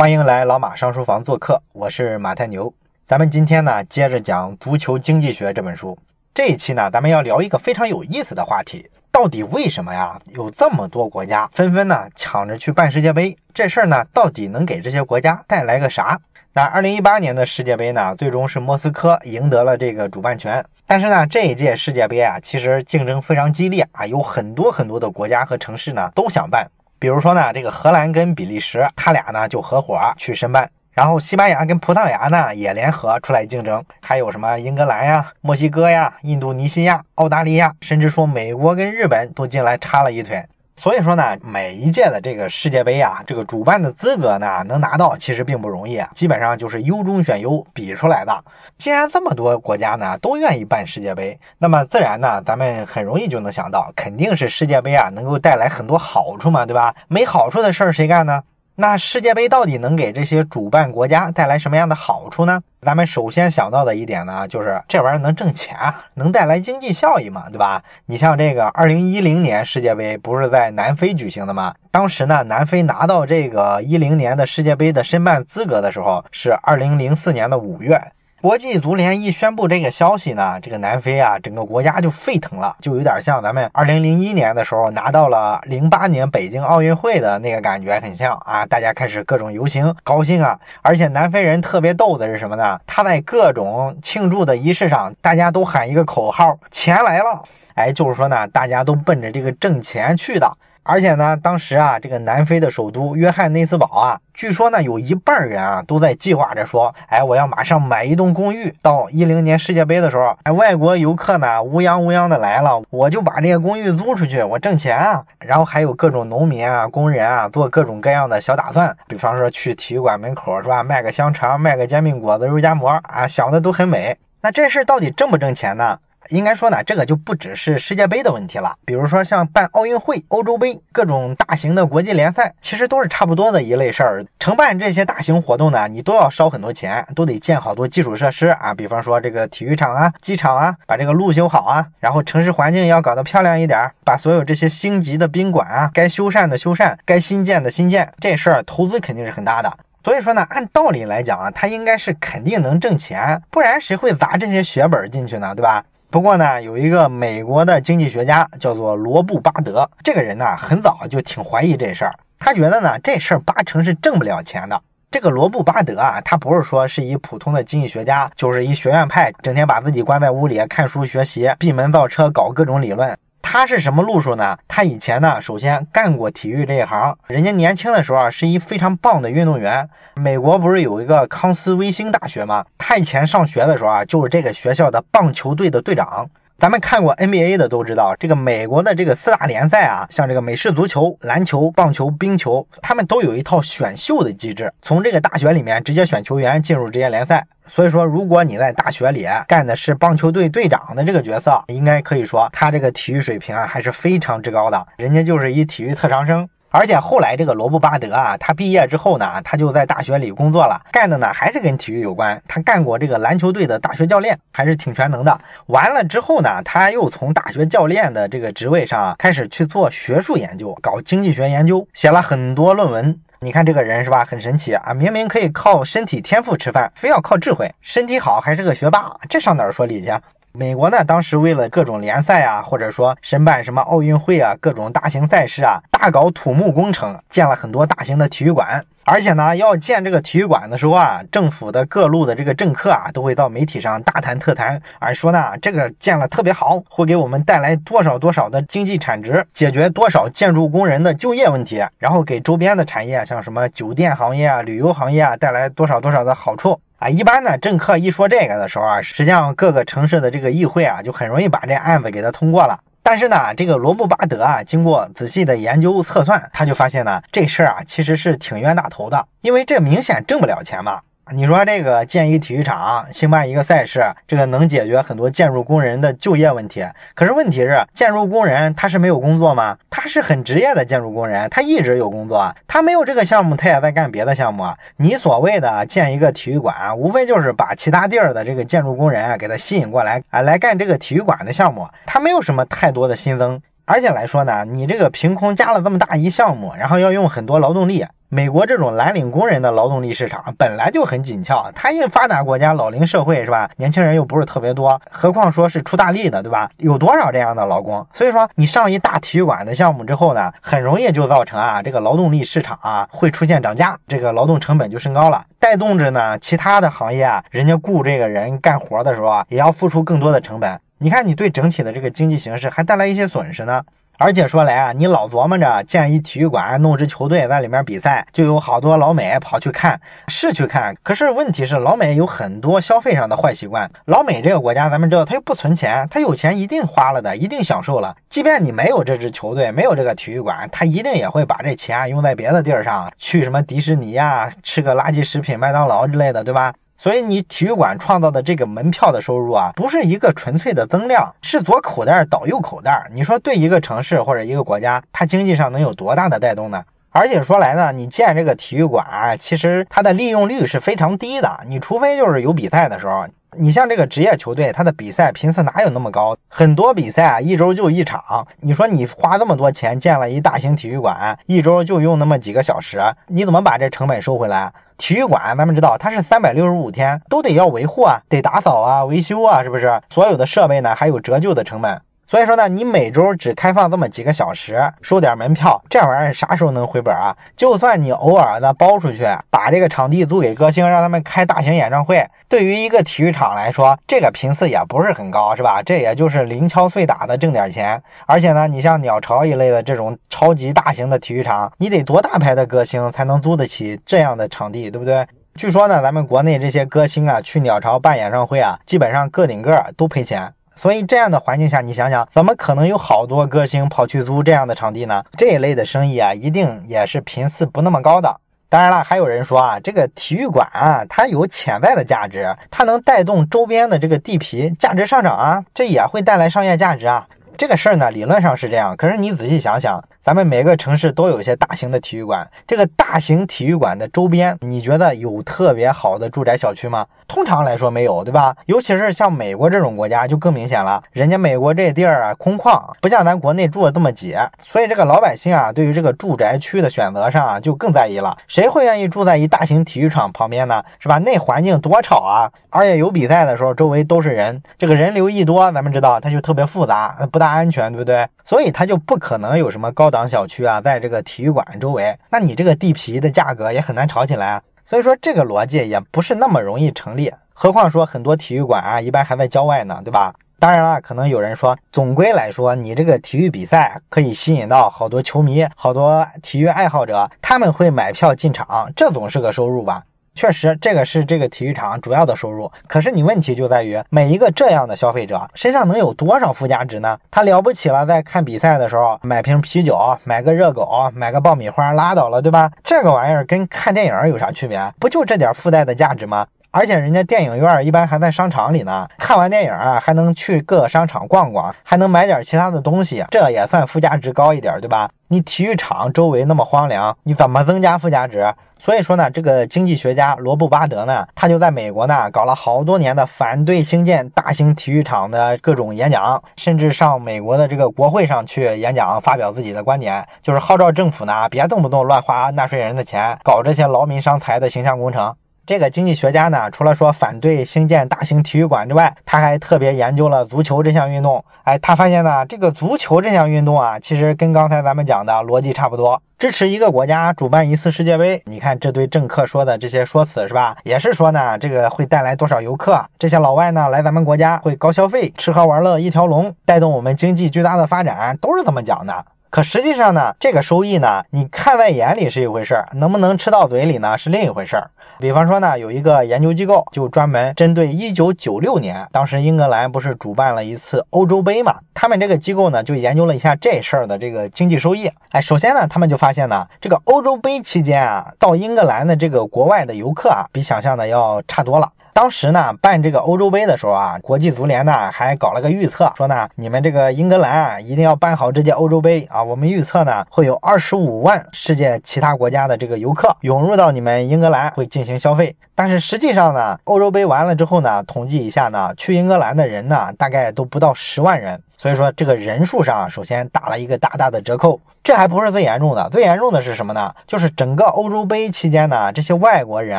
欢迎来老马上书房做客，我是马太牛。咱们今天呢，接着讲《足球经济学》这本书。这一期呢，咱们要聊一个非常有意思的话题：到底为什么呀，有这么多国家纷纷呢抢着去办世界杯？这事儿呢，到底能给这些国家带来个啥？那二零一八年的世界杯呢，最终是莫斯科赢得了这个主办权。但是呢，这一届世界杯啊，其实竞争非常激烈啊，有很多很多的国家和城市呢都想办。比如说呢，这个荷兰跟比利时，他俩呢就合伙去申办，然后西班牙跟葡萄牙呢也联合出来竞争，还有什么英格兰呀、墨西哥呀、印度尼西亚、澳大利亚，甚至说美国跟日本都进来插了一腿。所以说呢，每一届的这个世界杯啊，这个主办的资格呢，能拿到其实并不容易啊，基本上就是优中选优比出来的。既然这么多国家呢都愿意办世界杯，那么自然呢，咱们很容易就能想到，肯定是世界杯啊能够带来很多好处嘛，对吧？没好处的事儿谁干呢？那世界杯到底能给这些主办国家带来什么样的好处呢？咱们首先想到的一点呢，就是这玩意儿能挣钱，能带来经济效益嘛，对吧？你像这个二零一零年世界杯不是在南非举行的吗？当时呢，南非拿到这个一零年的世界杯的申办资格的时候是二零零四年的五月。国际足联一宣布这个消息呢，这个南非啊，整个国家就沸腾了，就有点像咱们二零零一年的时候拿到了零八年北京奥运会的那个感觉很像啊，大家开始各种游行，高兴啊！而且南非人特别逗的是什么呢？他在各种庆祝的仪式上，大家都喊一个口号：“钱来了！”哎，就是说呢，大家都奔着这个挣钱去的。而且呢，当时啊，这个南非的首都约翰内斯堡啊，据说呢，有一半人啊都在计划着说，哎，我要马上买一栋公寓，到一零年世界杯的时候，哎，外国游客呢乌泱乌泱的来了，我就把这个公寓租出去，我挣钱啊。然后还有各种农民啊、工人啊，做各种各样的小打算，比方说去体育馆门口是吧，卖个香肠，卖个煎饼果子、肉夹馍啊，想的都很美。那这事儿到底挣不挣钱呢？应该说呢，这个就不只是世界杯的问题了。比如说像办奥运会、欧洲杯各种大型的国际联赛，其实都是差不多的一类事儿。承办这些大型活动呢，你都要烧很多钱，都得建好多基础设施啊。比方说这个体育场啊、机场啊，把这个路修好啊，然后城市环境要搞得漂亮一点，把所有这些星级的宾馆啊，该修缮的修缮，该新建的新建，这事儿投资肯定是很大的。所以说呢，按道理来讲啊，它应该是肯定能挣钱，不然谁会砸这些血本进去呢？对吧？不过呢，有一个美国的经济学家叫做罗布巴德，这个人呢很早就挺怀疑这事儿，他觉得呢这事儿八成是挣不了钱的。这个罗布巴德啊，他不是说是一普通的经济学家，就是一学院派，整天把自己关在屋里看书学习，闭门造车，搞各种理论。他是什么路数呢？他以前呢，首先干过体育这一行，人家年轻的时候啊，是一非常棒的运动员。美国不是有一个康斯威星大学吗？他以前上学的时候啊，就是这个学校的棒球队的队长。咱们看过 NBA 的都知道，这个美国的这个四大联赛啊，像这个美式足球、篮球、棒球、冰球，他们都有一套选秀的机制，从这个大学里面直接选球员进入职业联赛。所以说，如果你在大学里干的是棒球队队长的这个角色，应该可以说他这个体育水平啊还是非常之高的，人家就是一体育特长生。而且后来这个罗布巴德啊，他毕业之后呢，他就在大学里工作了，干的呢还是跟体育有关。他干过这个篮球队的大学教练，还是挺全能的。完了之后呢，他又从大学教练的这个职位上开始去做学术研究，搞经济学研究，写了很多论文。你看这个人是吧，很神奇啊！明明可以靠身体天赋吃饭，非要靠智慧。身体好还是个学霸，这上哪儿说理去？美国呢，当时为了各种联赛啊，或者说申办什么奥运会啊，各种大型赛事啊，大搞土木工程，建了很多大型的体育馆。而且呢，要建这个体育馆的时候啊，政府的各路的这个政客啊，都会到媒体上大谈特谈，啊，说呢这个建了特别好，会给我们带来多少多少的经济产值，解决多少建筑工人的就业问题，然后给周边的产业，像什么酒店行业啊、旅游行业啊，带来多少多少的好处。啊，一般呢，政客一说这个的时候啊，实际上各个城市的这个议会啊，就很容易把这案子给他通过了。但是呢，这个罗布巴德啊，经过仔细的研究测算，他就发现呢，这事儿啊，其实是挺冤大头的，因为这明显挣不了钱嘛。你说这个建一体育场，兴办一个赛事，这个能解决很多建筑工人的就业问题。可是问题是，建筑工人他是没有工作吗？他是很职业的建筑工人，他一直有工作。他没有这个项目，他也在干别的项目。你所谓的建一个体育馆，无非就是把其他地儿的这个建筑工人啊给他吸引过来啊，来干这个体育馆的项目。他没有什么太多的新增。而且来说呢，你这个凭空加了这么大一项目，然后要用很多劳动力。美国这种蓝领工人的劳动力市场本来就很紧俏，它一发达国家，老龄社会是吧？年轻人又不是特别多，何况说是出大力的，对吧？有多少这样的劳工？所以说你上一大体育馆的项目之后呢，很容易就造成啊，这个劳动力市场啊会出现涨价，这个劳动成本就升高了，带动着呢其他的行业啊，人家雇这个人干活的时候啊，也要付出更多的成本。你看你对整体的这个经济形势还带来一些损失呢。而且说来啊，你老琢磨着建一体育馆，弄支球队在里面比赛，就有好多老美跑去看，是去看。可是问题是，老美有很多消费上的坏习惯。老美这个国家，咱们知道，他又不存钱，他有钱一定花了的，一定享受了。即便你没有这支球队，没有这个体育馆，他一定也会把这钱用在别的地儿上，去什么迪士尼呀，吃个垃圾食品、麦当劳之类的，对吧？所以你体育馆创造的这个门票的收入啊，不是一个纯粹的增量，是左口袋倒右口袋。你说对一个城市或者一个国家，它经济上能有多大的带动呢？而且说来呢，你建这个体育馆，其实它的利用率是非常低的。你除非就是有比赛的时候，你像这个职业球队，他的比赛频次哪有那么高？很多比赛啊，一周就一场。你说你花这么多钱建了一大型体育馆，一周就用那么几个小时，你怎么把这成本收回来？体育馆，咱们知道它是三百六十五天都得要维护啊，得打扫啊，维修啊，是不是？所有的设备呢，还有折旧的成本。所以说呢，你每周只开放这么几个小时，收点门票，这玩意儿啥时候能回本啊？就算你偶尔的包出去，把这个场地租给歌星，让他们开大型演唱会，对于一个体育场来说，这个频次也不是很高，是吧？这也就是零敲碎打的挣点钱。而且呢，你像鸟巢一类的这种超级大型的体育场，你得多大牌的歌星才能租得起这样的场地，对不对？据说呢，咱们国内这些歌星啊，去鸟巢办演唱会啊，基本上个顶个都赔钱。所以这样的环境下，你想想，怎么可能有好多歌星跑去租这样的场地呢？这一类的生意啊，一定也是频次不那么高的。当然了，还有人说啊，这个体育馆啊，它有潜在的价值，它能带动周边的这个地皮价值上涨啊，这也会带来商业价值啊。这个事儿呢，理论上是这样，可是你仔细想想，咱们每个城市都有一些大型的体育馆，这个大型体育馆的周边，你觉得有特别好的住宅小区吗？通常来说没有，对吧？尤其是像美国这种国家就更明显了，人家美国这地儿啊空旷，不像咱国内住的这么挤，所以这个老百姓啊对于这个住宅区的选择上啊就更在意了。谁会愿意住在一大型体育场旁边呢？是吧？那环境多吵啊！而且有比赛的时候，周围都是人，这个人流一多，咱们知道它就特别复杂，不大安全，对不对？所以它就不可能有什么高档小区啊在这个体育馆周围，那你这个地皮的价格也很难炒起来啊。所以说这个逻辑也不是那么容易成立，何况说很多体育馆啊，一般还在郊外呢，对吧？当然了，可能有人说，总归来说，你这个体育比赛可以吸引到好多球迷、好多体育爱好者，他们会买票进场，这总是个收入吧？确实，这个是这个体育场主要的收入。可是你问题就在于，每一个这样的消费者身上能有多少附加值呢？他了不起了，在看比赛的时候买瓶啤酒，买个热狗，买个爆米花，拉倒了，对吧？这个玩意儿跟看电影有啥区别？不就这点附带的价值吗？而且人家电影院一般还在商场里呢，看完电影啊，还能去各个商场逛逛，还能买点其他的东西，这也算附加值高一点，对吧？你体育场周围那么荒凉，你怎么增加附加值？所以说呢，这个经济学家罗布巴德呢，他就在美国呢搞了好多年的反对兴建大型体育场的各种演讲，甚至上美国的这个国会上去演讲，发表自己的观点，就是号召政府呢别动不动乱花纳税人的钱，搞这些劳民伤财的形象工程。这个经济学家呢，除了说反对兴建大型体育馆之外，他还特别研究了足球这项运动。哎，他发现呢，这个足球这项运动啊，其实跟刚才咱们讲的逻辑差不多。支持一个国家主办一次世界杯，你看这对政客说的这些说辞是吧？也是说呢，这个会带来多少游客？这些老外呢来咱们国家会高消费，吃喝玩乐一条龙，带动我们经济巨大的发展，都是这么讲的。可实际上呢，这个收益呢，你看在眼里是一回事儿，能不能吃到嘴里呢，是另一回事儿。比方说呢，有一个研究机构就专门针对1996年，当时英格兰不是主办了一次欧洲杯嘛，他们这个机构呢就研究了一下这事儿的这个经济收益。哎，首先呢，他们就发现呢，这个欧洲杯期间啊，到英格兰的这个国外的游客啊，比想象的要差多了。当时呢，办这个欧洲杯的时候啊，国际足联呢还搞了个预测，说呢，你们这个英格兰啊，一定要办好这届欧洲杯啊。我们预测呢，会有二十五万世界其他国家的这个游客涌入到你们英格兰，会进行消费。但是实际上呢，欧洲杯完了之后呢，统计一下呢，去英格兰的人呢，大概都不到十万人。所以说这个人数上首先打了一个大大的折扣。这还不是最严重的，最严重的是什么呢？就是整个欧洲杯期间呢，这些外国人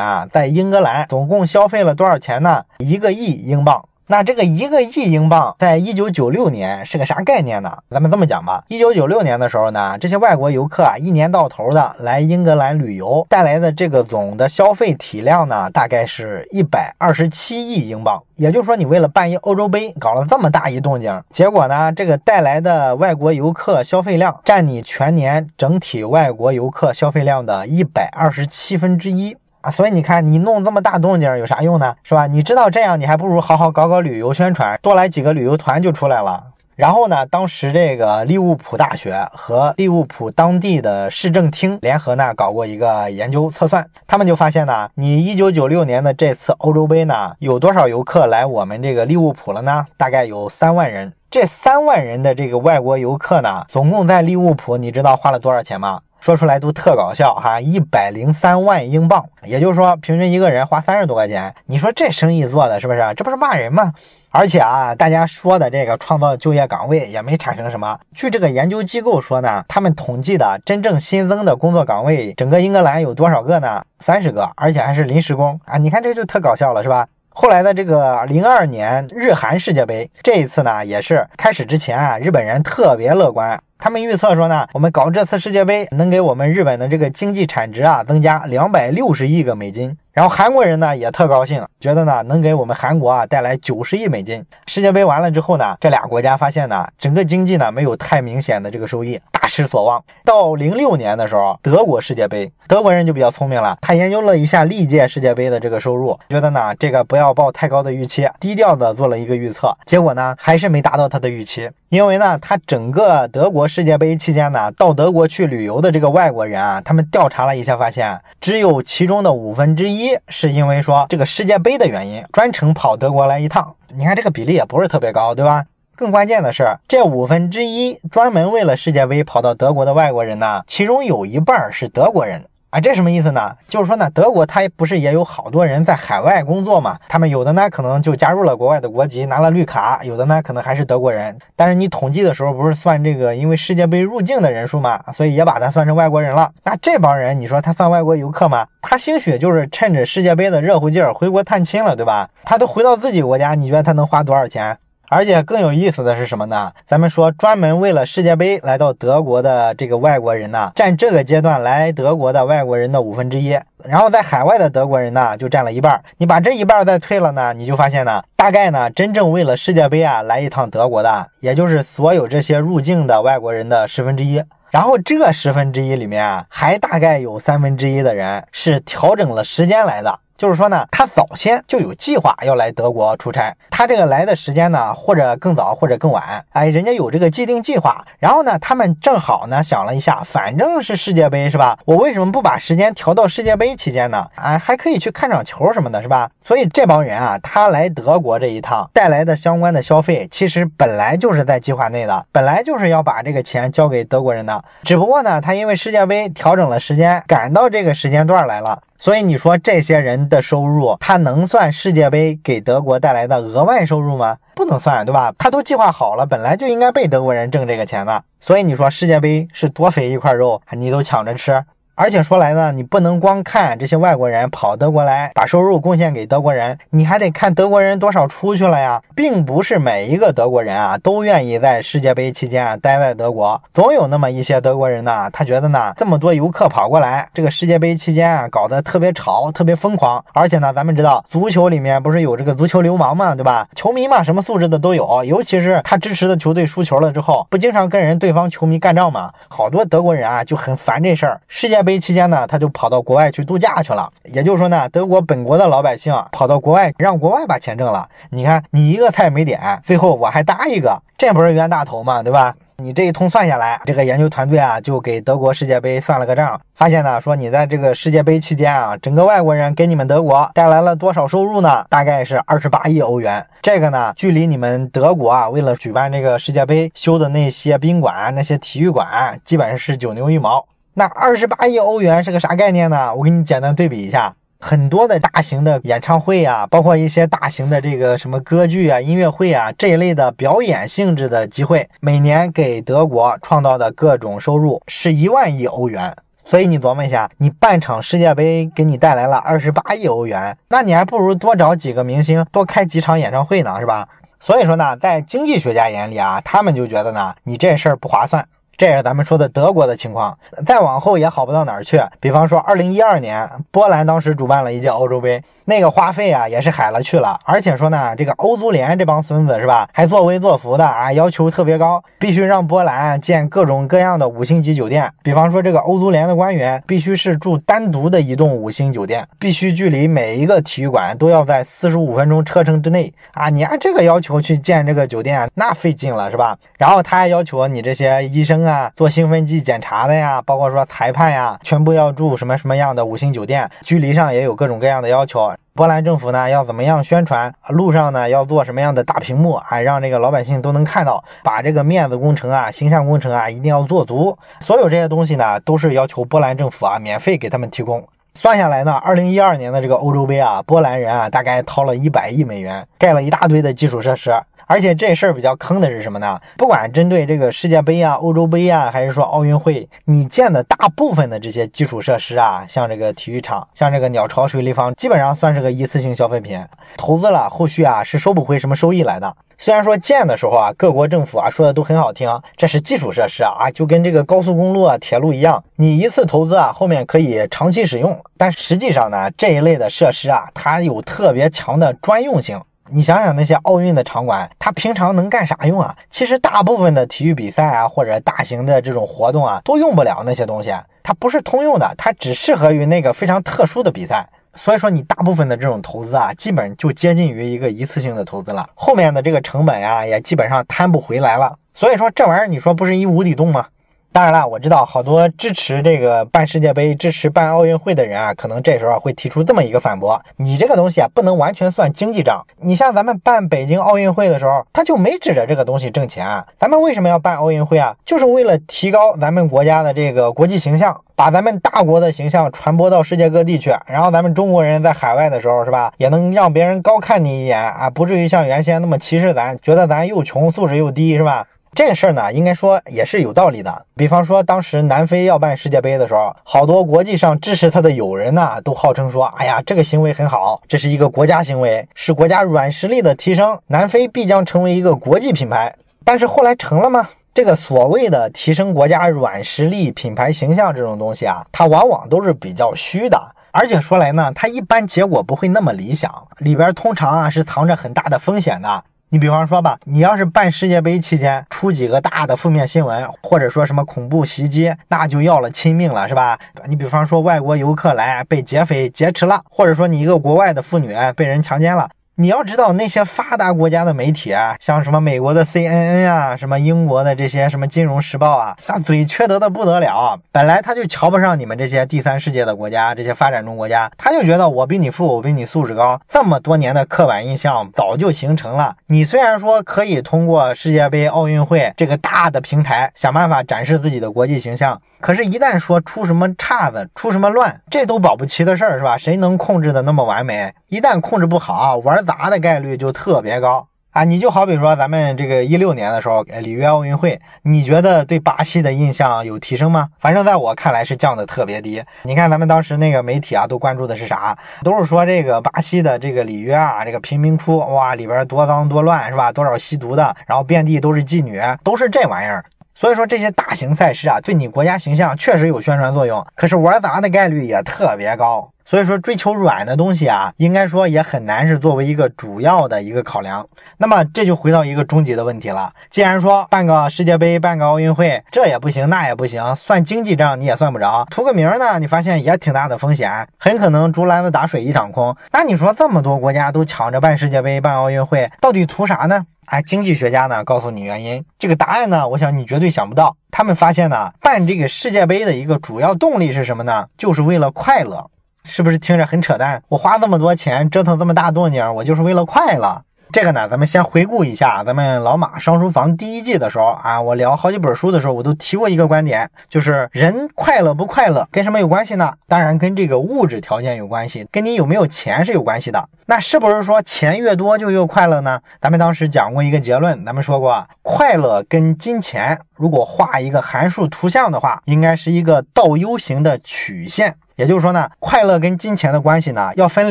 啊，在英格兰总共消费了多少钱呢？一个亿英镑。那这个一个亿英镑，在一九九六年是个啥概念呢？咱们这么讲吧，一九九六年的时候呢，这些外国游客啊，一年到头的来英格兰旅游，带来的这个总的消费体量呢，大概是一百二十七亿英镑。也就是说，你为了办一欧洲杯，搞了这么大一动静，结果呢，这个带来的外国游客消费量占你全年整体外国游客消费量的一百二十七分之一。啊，所以你看，你弄这么大动静有啥用呢？是吧？你知道这样，你还不如好好搞搞旅游宣传，多来几个旅游团就出来了。然后呢，当时这个利物浦大学和利物浦当地的市政厅联合呢，搞过一个研究测算，他们就发现呢，你一九九六年的这次欧洲杯呢，有多少游客来我们这个利物浦了呢？大概有三万人。这三万人的这个外国游客呢，总共在利物浦，你知道花了多少钱吗？说出来都特搞笑哈，一百零三万英镑，也就是说平均一个人花三十多块钱。你说这生意做的是不是？这不是骂人吗？而且啊，大家说的这个创造就业岗位也没产生什么。据这个研究机构说呢，他们统计的真正新增的工作岗位，整个英格兰有多少个呢？三十个，而且还是临时工啊！你看这就特搞笑了，是吧？后来的这个零二年日韩世界杯，这一次呢也是开始之前啊，日本人特别乐观。他们预测说呢，我们搞这次世界杯能给我们日本的这个经济产值啊增加两百六十亿个美金。然后韩国人呢也特高兴，觉得呢能给我们韩国啊带来九十亿美金。世界杯完了之后呢，这俩国家发现呢，整个经济呢没有太明显的这个收益，大失所望。到零六年的时候，德国世界杯，德国人就比较聪明了，他研究了一下历届世界杯的这个收入，觉得呢这个不要抱太高的预期，低调的做了一个预测，结果呢还是没达到他的预期。因为呢，他整个德国世界杯期间呢，到德国去旅游的这个外国人啊，他们调查了一下，发现只有其中的五分之一是因为说这个世界杯的原因专程跑德国来一趟。你看这个比例也不是特别高，对吧？更关键的是，这五分之一专门为了世界杯跑到德国的外国人呢，其中有一半是德国人。啊，这什么意思呢？就是说呢，德国它不是也有好多人在海外工作嘛？他们有的呢可能就加入了国外的国籍，拿了绿卡；有的呢可能还是德国人。但是你统计的时候不是算这个因为世界杯入境的人数嘛？所以也把它算成外国人了。那这帮人，你说他算外国游客吗？他兴许就是趁着世界杯的热乎劲儿回国探亲了，对吧？他都回到自己国家，你觉得他能花多少钱？而且更有意思的是什么呢？咱们说专门为了世界杯来到德国的这个外国人呢，占这个阶段来德国的外国人的五分之一，然后在海外的德国人呢就占了一半。你把这一半再退了呢，你就发现呢，大概呢真正为了世界杯啊来一趟德国的，也就是所有这些入境的外国人的十分之一。然后这十分之一里面啊，还大概有三分之一的人是调整了时间来的。就是说呢，他早先就有计划要来德国出差，他这个来的时间呢，或者更早，或者更晚，哎，人家有这个既定计划。然后呢，他们正好呢想了一下，反正是世界杯是吧？我为什么不把时间调到世界杯期间呢？哎，还可以去看场球什么的，是吧？所以这帮人啊，他来德国这一趟带来的相关的消费，其实本来就是在计划内的，本来就是要把这个钱交给德国人的。只不过呢，他因为世界杯调整了时间，赶到这个时间段来了。所以你说这些人的收入，他能算世界杯给德国带来的额外收入吗？不能算，对吧？他都计划好了，本来就应该被德国人挣这个钱的。所以你说世界杯是多肥一块肉，你都抢着吃。而且说来呢，你不能光看这些外国人跑德国来把收入贡献给德国人，你还得看德国人多少出去了呀。并不是每一个德国人啊都愿意在世界杯期间啊待在德国，总有那么一些德国人呢，他觉得呢这么多游客跑过来，这个世界杯期间啊搞得特别吵，特别疯狂。而且呢，咱们知道足球里面不是有这个足球流氓嘛，对吧？球迷嘛，什么素质的都有，尤其是他支持的球队输球了之后，不经常跟人对方球迷干仗嘛？好多德国人啊就很烦这事儿。世界杯期间呢，他就跑到国外去度假去了。也就是说呢，德国本国的老百姓跑到国外，让国外把钱挣了。你看，你一个菜没点，最后我还搭一个，这不是冤大头吗？对吧？你这一通算下来，这个研究团队啊，就给德国世界杯算了个账，发现呢，说你在这个世界杯期间啊，整个外国人给你们德国带来了多少收入呢？大概是二十八亿欧元。这个呢，距离你们德国啊，为了举办这个世界杯修的那些宾馆、那些体育馆，基本上是九牛一毛。那二十八亿欧元是个啥概念呢？我给你简单对比一下，很多的大型的演唱会啊，包括一些大型的这个什么歌剧啊、音乐会啊这一类的表演性质的机会，每年给德国创造的各种收入是一万亿欧元。所以你琢磨一下，你办场世界杯给你带来了二十八亿欧元，那你还不如多找几个明星，多开几场演唱会呢，是吧？所以说呢，在经济学家眼里啊，他们就觉得呢，你这事儿不划算。这也是咱们说的德国的情况，再往后也好不到哪儿去。比方说，二零一二年，波兰当时主办了一届欧洲杯。那个花费啊，也是海了去了。而且说呢，这个欧足联这帮孙子是吧，还作威作福的啊，要求特别高，必须让波兰建各种各样的五星级酒店。比方说，这个欧足联的官员必须是住单独的一栋五星酒店，必须距离每一个体育馆都要在四十五分钟车程之内啊。你按这个要求去建这个酒店，那费劲了是吧？然后他还要求你这些医生啊，做兴奋剂检查的呀，包括说裁判呀，全部要住什么什么样的五星酒店，距离上也有各种各样的要求。波兰政府呢要怎么样宣传？路上呢要做什么样的大屏幕啊，让这个老百姓都能看到？把这个面子工程啊、形象工程啊一定要做足。所有这些东西呢，都是要求波兰政府啊免费给他们提供。算下来呢，二零一二年的这个欧洲杯啊，波兰人啊大概掏了一百亿美元，盖了一大堆的基础设施。而且这事儿比较坑的是什么呢？不管针对这个世界杯啊、欧洲杯啊，还是说奥运会，你建的大部分的这些基础设施啊，像这个体育场，像这个鸟巢水立方，基本上算是个一次性消费品，投资了后续啊是收不回什么收益来的。虽然说建的时候啊，各国政府啊说的都很好听，这是基础设施啊，就跟这个高速公路啊、铁路一样，你一次投资啊，后面可以长期使用。但实际上呢，这一类的设施啊，它有特别强的专用性。你想想那些奥运的场馆，它平常能干啥用啊？其实大部分的体育比赛啊，或者大型的这种活动啊，都用不了那些东西。它不是通用的，它只适合于那个非常特殊的比赛。所以说，你大部分的这种投资啊，基本就接近于一个一次性的投资了，后面的这个成本呀，也基本上摊不回来了。所以说，这玩意儿你说不是一无底洞吗？当然了，我知道好多支持这个办世界杯、支持办奥运会的人啊，可能这时候会提出这么一个反驳：你这个东西啊，不能完全算经济账。你像咱们办北京奥运会的时候，他就没指着这个东西挣钱。咱们为什么要办奥运会啊？就是为了提高咱们国家的这个国际形象，把咱们大国的形象传播到世界各地去。然后咱们中国人在海外的时候，是吧，也能让别人高看你一眼啊，不至于像原先那么歧视咱，觉得咱又穷、素质又低，是吧？这事儿呢，应该说也是有道理的。比方说，当时南非要办世界杯的时候，好多国际上支持他的友人呢，都号称说：“哎呀，这个行为很好，这是一个国家行为，是国家软实力的提升，南非必将成为一个国际品牌。”但是后来成了吗？这个所谓的提升国家软实力、品牌形象这种东西啊，它往往都是比较虚的，而且说来呢，它一般结果不会那么理想，里边通常啊是藏着很大的风险的。你比方说吧，你要是办世界杯期间出几个大的负面新闻，或者说什么恐怖袭击，那就要了亲命了，是吧？你比方说外国游客来被劫匪劫持了，或者说你一个国外的妇女被人强奸了。你要知道那些发达国家的媒体啊，像什么美国的 CNN 啊，什么英国的这些什么金融时报啊，那嘴缺德的不得了。本来他就瞧不上你们这些第三世界的国家，这些发展中国家，他就觉得我比你富，我比你素质高。这么多年的刻板印象早就形成了。你虽然说可以通过世界杯、奥运会这个大的平台想办法展示自己的国际形象，可是，一旦说出什么岔子、出什么乱，这都保不齐的事儿，是吧？谁能控制的那么完美？一旦控制不好，玩砸砸的概率就特别高啊！你就好比说咱们这个一六年的时候，里约奥运会，你觉得对巴西的印象有提升吗？反正在我看来是降的特别低。你看咱们当时那个媒体啊，都关注的是啥？都是说这个巴西的这个里约啊，这个贫民窟，哇，里边多脏多乱，是吧？多少吸毒的，然后遍地都是妓女，都是这玩意儿。所以说这些大型赛事啊，对你国家形象确实有宣传作用，可是玩砸的概率也特别高。所以说，追求软的东西啊，应该说也很难是作为一个主要的一个考量。那么这就回到一个终极的问题了：既然说办个世界杯、办个奥运会，这也不行，那也不行，算经济账你也算不着，图个名呢，你发现也挺大的风险，很可能竹篮子打水一场空。那你说这么多国家都抢着办世界杯、办奥运会，到底图啥呢？哎，经济学家呢告诉你原因，这个答案呢，我想你绝对想不到。他们发现呢，办这个世界杯的一个主要动力是什么呢？就是为了快乐。是不是听着很扯淡？我花这么多钱折腾这么大动静，我就是为了快乐。这个呢，咱们先回顾一下咱们老马上书房第一季的时候啊，我聊好几本书的时候，我都提过一个观点，就是人快乐不快乐跟什么有关系呢？当然跟这个物质条件有关系，跟你有没有钱是有关系的。那是不是说钱越多就越快乐呢？咱们当时讲过一个结论，咱们说过，快乐跟金钱如果画一个函数图像的话，应该是一个倒 U 型的曲线。也就是说呢，快乐跟金钱的关系呢，要分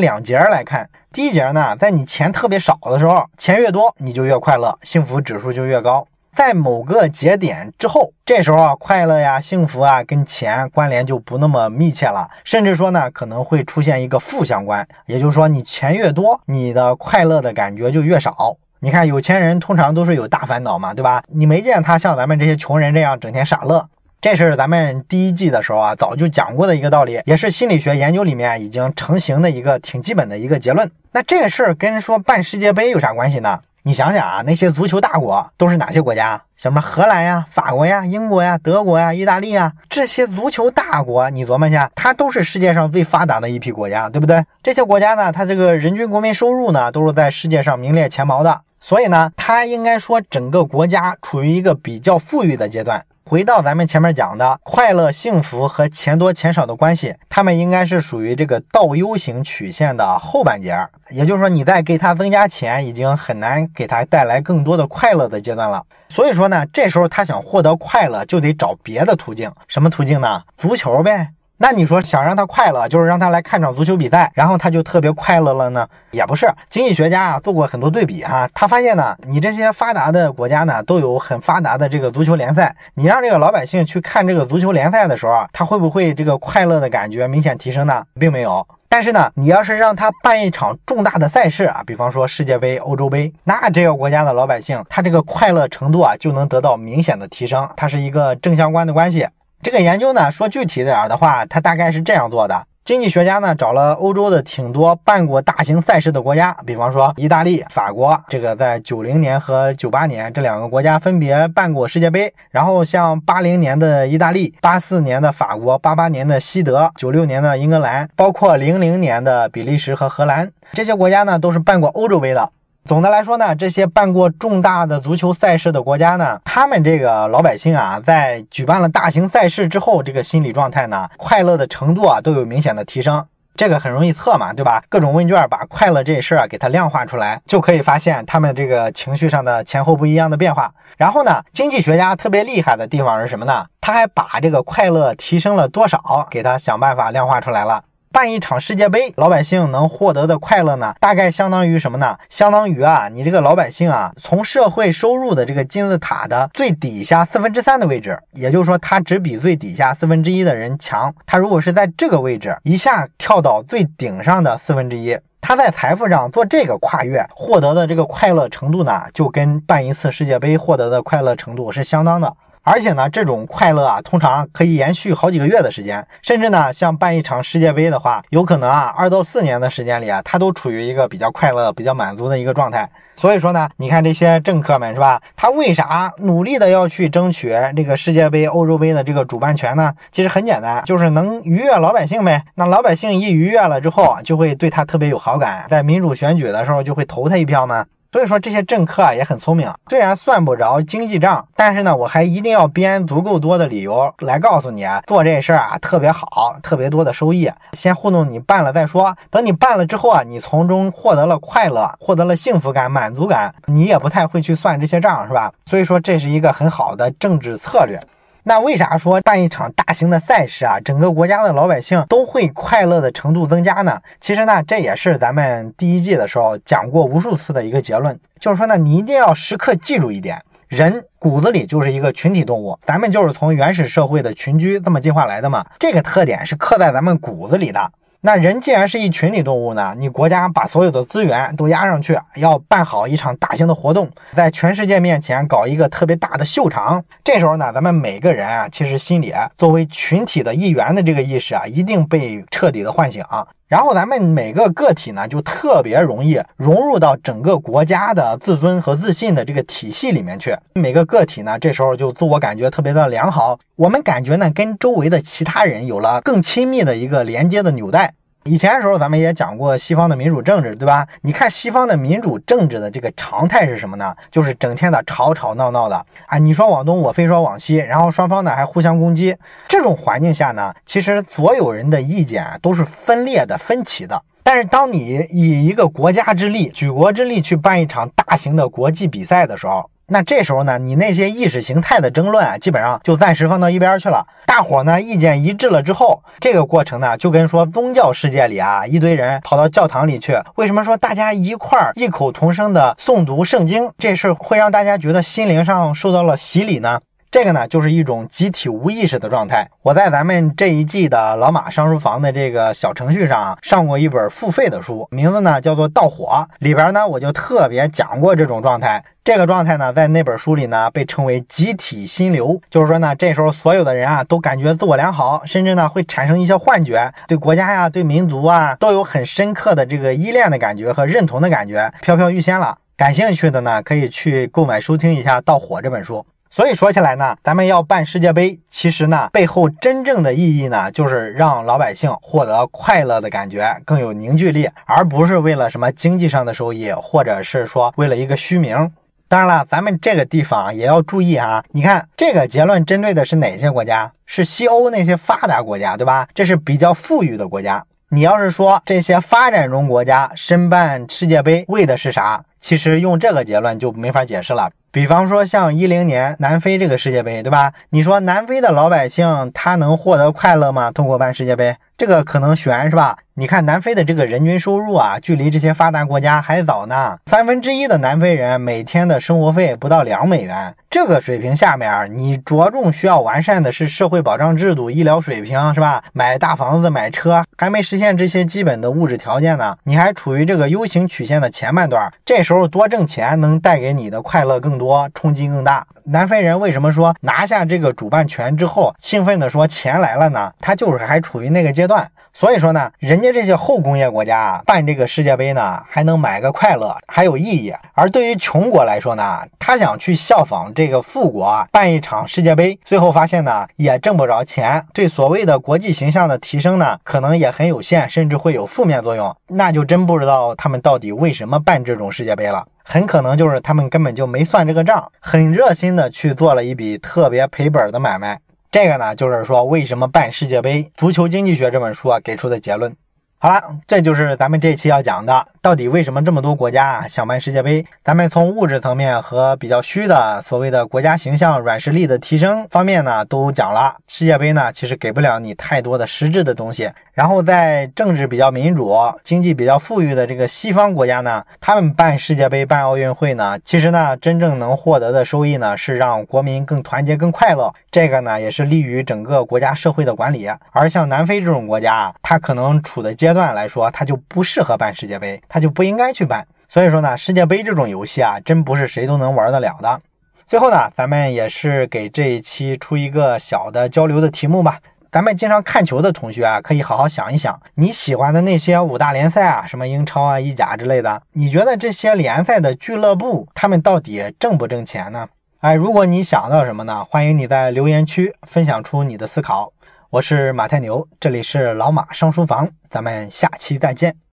两节来看。第一节呢，在你钱特别少的时候，钱越多你就越快乐，幸福指数就越高。在某个节点之后，这时候啊，快乐呀、幸福啊，跟钱关联就不那么密切了，甚至说呢，可能会出现一个负相关。也就是说，你钱越多，你的快乐的感觉就越少。你看，有钱人通常都是有大烦恼嘛，对吧？你没见他像咱们这些穷人这样整天傻乐。这是咱们第一季的时候啊，早就讲过的一个道理，也是心理学研究里面已经成型的一个挺基本的一个结论。那这个事儿跟说办世界杯有啥关系呢？你想想啊，那些足球大国都是哪些国家？什么荷兰呀、法国呀、英国呀、德国呀、意大利呀，这些足球大国，你琢磨一下，它都是世界上最发达的一批国家，对不对？这些国家呢，它这个人均国民收入呢，都是在世界上名列前茅的，所以呢，它应该说整个国家处于一个比较富裕的阶段。回到咱们前面讲的快乐、幸福和钱多钱少的关系，他们应该是属于这个倒 U 型曲线的后半截儿。也就是说，你再给他增加钱，已经很难给他带来更多的快乐的阶段了。所以说呢，这时候他想获得快乐，就得找别的途径。什么途径呢？足球呗。那你说想让他快乐，就是让他来看场足球比赛，然后他就特别快乐了呢？也不是。经济学家啊做过很多对比哈，他发现呢，你这些发达的国家呢都有很发达的这个足球联赛，你让这个老百姓去看这个足球联赛的时候，他会不会这个快乐的感觉明显提升呢？并没有。但是呢，你要是让他办一场重大的赛事啊，比方说世界杯、欧洲杯，那这个国家的老百姓他这个快乐程度啊就能得到明显的提升，它是一个正相关的关系。这个研究呢，说具体点的话，它大概是这样做的：经济学家呢找了欧洲的挺多办过大型赛事的国家，比方说意大利、法国，这个在九零年和九八年这两个国家分别办过世界杯。然后像八零年的意大利、八四年的法国、八八年的西德、九六年的英格兰，包括零零年的比利时和荷兰，这些国家呢都是办过欧洲杯的。总的来说呢，这些办过重大的足球赛事的国家呢，他们这个老百姓啊，在举办了大型赛事之后，这个心理状态呢，快乐的程度啊，都有明显的提升。这个很容易测嘛，对吧？各种问卷把快乐这事儿啊给它量化出来，就可以发现他们这个情绪上的前后不一样的变化。然后呢，经济学家特别厉害的地方是什么呢？他还把这个快乐提升了多少，给他想办法量化出来了。办一场世界杯，老百姓能获得的快乐呢？大概相当于什么呢？相当于啊，你这个老百姓啊，从社会收入的这个金字塔的最底下四分之三的位置，也就是说，他只比最底下四分之一的人强。他如果是在这个位置一下跳到最顶上的四分之一，他在财富上做这个跨越，获得的这个快乐程度呢，就跟办一次世界杯获得的快乐程度是相当的。而且呢，这种快乐啊，通常可以延续好几个月的时间，甚至呢，像办一场世界杯的话，有可能啊，二到四年的时间里啊，他都处于一个比较快乐、比较满足的一个状态。所以说呢，你看这些政客们是吧？他为啥努力的要去争取这个世界杯、欧洲杯的这个主办权呢？其实很简单，就是能愉悦老百姓呗。那老百姓一愉悦了之后啊，就会对他特别有好感，在民主选举的时候就会投他一票嘛。所以说这些政客啊也很聪明，虽然算不着经济账，但是呢，我还一定要编足够多的理由来告诉你，做这事儿啊特别好，特别多的收益，先糊弄你办了再说。等你办了之后啊，你从中获得了快乐，获得了幸福感、满足感，你也不太会去算这些账，是吧？所以说这是一个很好的政治策略。那为啥说办一场大型的赛事啊，整个国家的老百姓都会快乐的程度增加呢？其实呢，这也是咱们第一季的时候讲过无数次的一个结论，就是说呢，你一定要时刻记住一点，人骨子里就是一个群体动物，咱们就是从原始社会的群居这么进化来的嘛，这个特点是刻在咱们骨子里的。那人既然是一群体动物呢，你国家把所有的资源都压上去，要办好一场大型的活动，在全世界面前搞一个特别大的秀场。这时候呢，咱们每个人啊，其实心里作为群体的一员的这个意识啊，一定被彻底的唤醒。然后咱们每个个体呢，就特别容易融入到整个国家的自尊和自信的这个体系里面去。每个个体呢，这时候就自我感觉特别的良好。我们感觉呢，跟周围的其他人有了更亲密的一个连接的纽带。以前的时候，咱们也讲过西方的民主政治，对吧？你看西方的民主政治的这个常态是什么呢？就是整天的吵吵闹闹的啊，你说往东，我非说往西，然后双方呢还互相攻击。这种环境下呢，其实所有人的意见都是分裂的、分歧的。但是当你以一个国家之力、举国之力去办一场大型的国际比赛的时候，那这时候呢，你那些意识形态的争论啊，基本上就暂时放到一边去了。大伙呢意见一致了之后，这个过程呢，就跟说宗教世界里啊，一堆人跑到教堂里去，为什么说大家一块儿异口同声的诵读圣经，这事会让大家觉得心灵上受到了洗礼呢？这个呢，就是一种集体无意识的状态。我在咱们这一季的老马上书房的这个小程序上上过一本付费的书，名字呢叫做《盗火》，里边呢我就特别讲过这种状态。这个状态呢，在那本书里呢被称为集体心流，就是说呢，这时候所有的人啊都感觉自我良好，甚至呢会产生一些幻觉，对国家呀、对民族啊都有很深刻的这个依恋的感觉和认同的感觉，飘飘欲仙了。感兴趣的呢，可以去购买收听一下《盗火》这本书。所以说起来呢，咱们要办世界杯，其实呢背后真正的意义呢，就是让老百姓获得快乐的感觉，更有凝聚力，而不是为了什么经济上的收益，或者是说为了一个虚名。当然了，咱们这个地方也要注意啊。你看这个结论针对的是哪些国家？是西欧那些发达国家，对吧？这是比较富裕的国家。你要是说这些发展中国家申办世界杯为的是啥？其实用这个结论就没法解释了。比方说像一零年南非这个世界杯，对吧？你说南非的老百姓他能获得快乐吗？通过办世界杯，这个可能悬是吧？你看南非的这个人均收入啊，距离这些发达国家还早呢。三分之一的南非人每天的生活费不到两美元，这个水平下面，你着重需要完善的是社会保障制度、医疗水平，是吧？买大房子、买车，还没实现这些基本的物质条件呢，你还处于这个 U 型曲线的前半段，这时候多挣钱能带给你的快乐更多，冲击更大。南非人为什么说拿下这个主办权之后兴奋的说钱来了呢？他就是还处于那个阶段。所以说呢，人家这些后工业国家啊，办这个世界杯呢，还能买个快乐，还有意义。而对于穷国来说呢，他想去效仿这个富国办一场世界杯，最后发现呢，也挣不着钱，对所谓的国际形象的提升呢，可能也很有限，甚至会有负面作用。那就真不知道他们到底为什么办这种世界杯了。很可能就是他们根本就没算这个账，很热心的去做了一笔特别赔本的买卖。这个呢，就是说为什么办世界杯？足球经济学这本书啊给出的结论。好了，这就是咱们这期要讲的，到底为什么这么多国家啊想办世界杯？咱们从物质层面和比较虚的所谓的国家形象、软实力的提升方面呢，都讲了。世界杯呢，其实给不了你太多的实质的东西。然后在政治比较民主、经济比较富裕的这个西方国家呢，他们办世界杯、办奥运会呢，其实呢，真正能获得的收益呢，是让国民更团结、更快乐。这个呢，也是利于整个国家社会的管理。而像南非这种国家啊，它可能处的阶阶段来说，它就不适合办世界杯，它就不应该去办。所以说呢，世界杯这种游戏啊，真不是谁都能玩得了的。最后呢，咱们也是给这一期出一个小的交流的题目吧。咱们经常看球的同学啊，可以好好想一想，你喜欢的那些五大联赛啊，什么英超啊、意甲之类的，你觉得这些联赛的俱乐部他们到底挣不挣钱呢？哎，如果你想到什么呢，欢迎你在留言区分享出你的思考。我是马太牛，这里是老马上书房，咱们下期再见。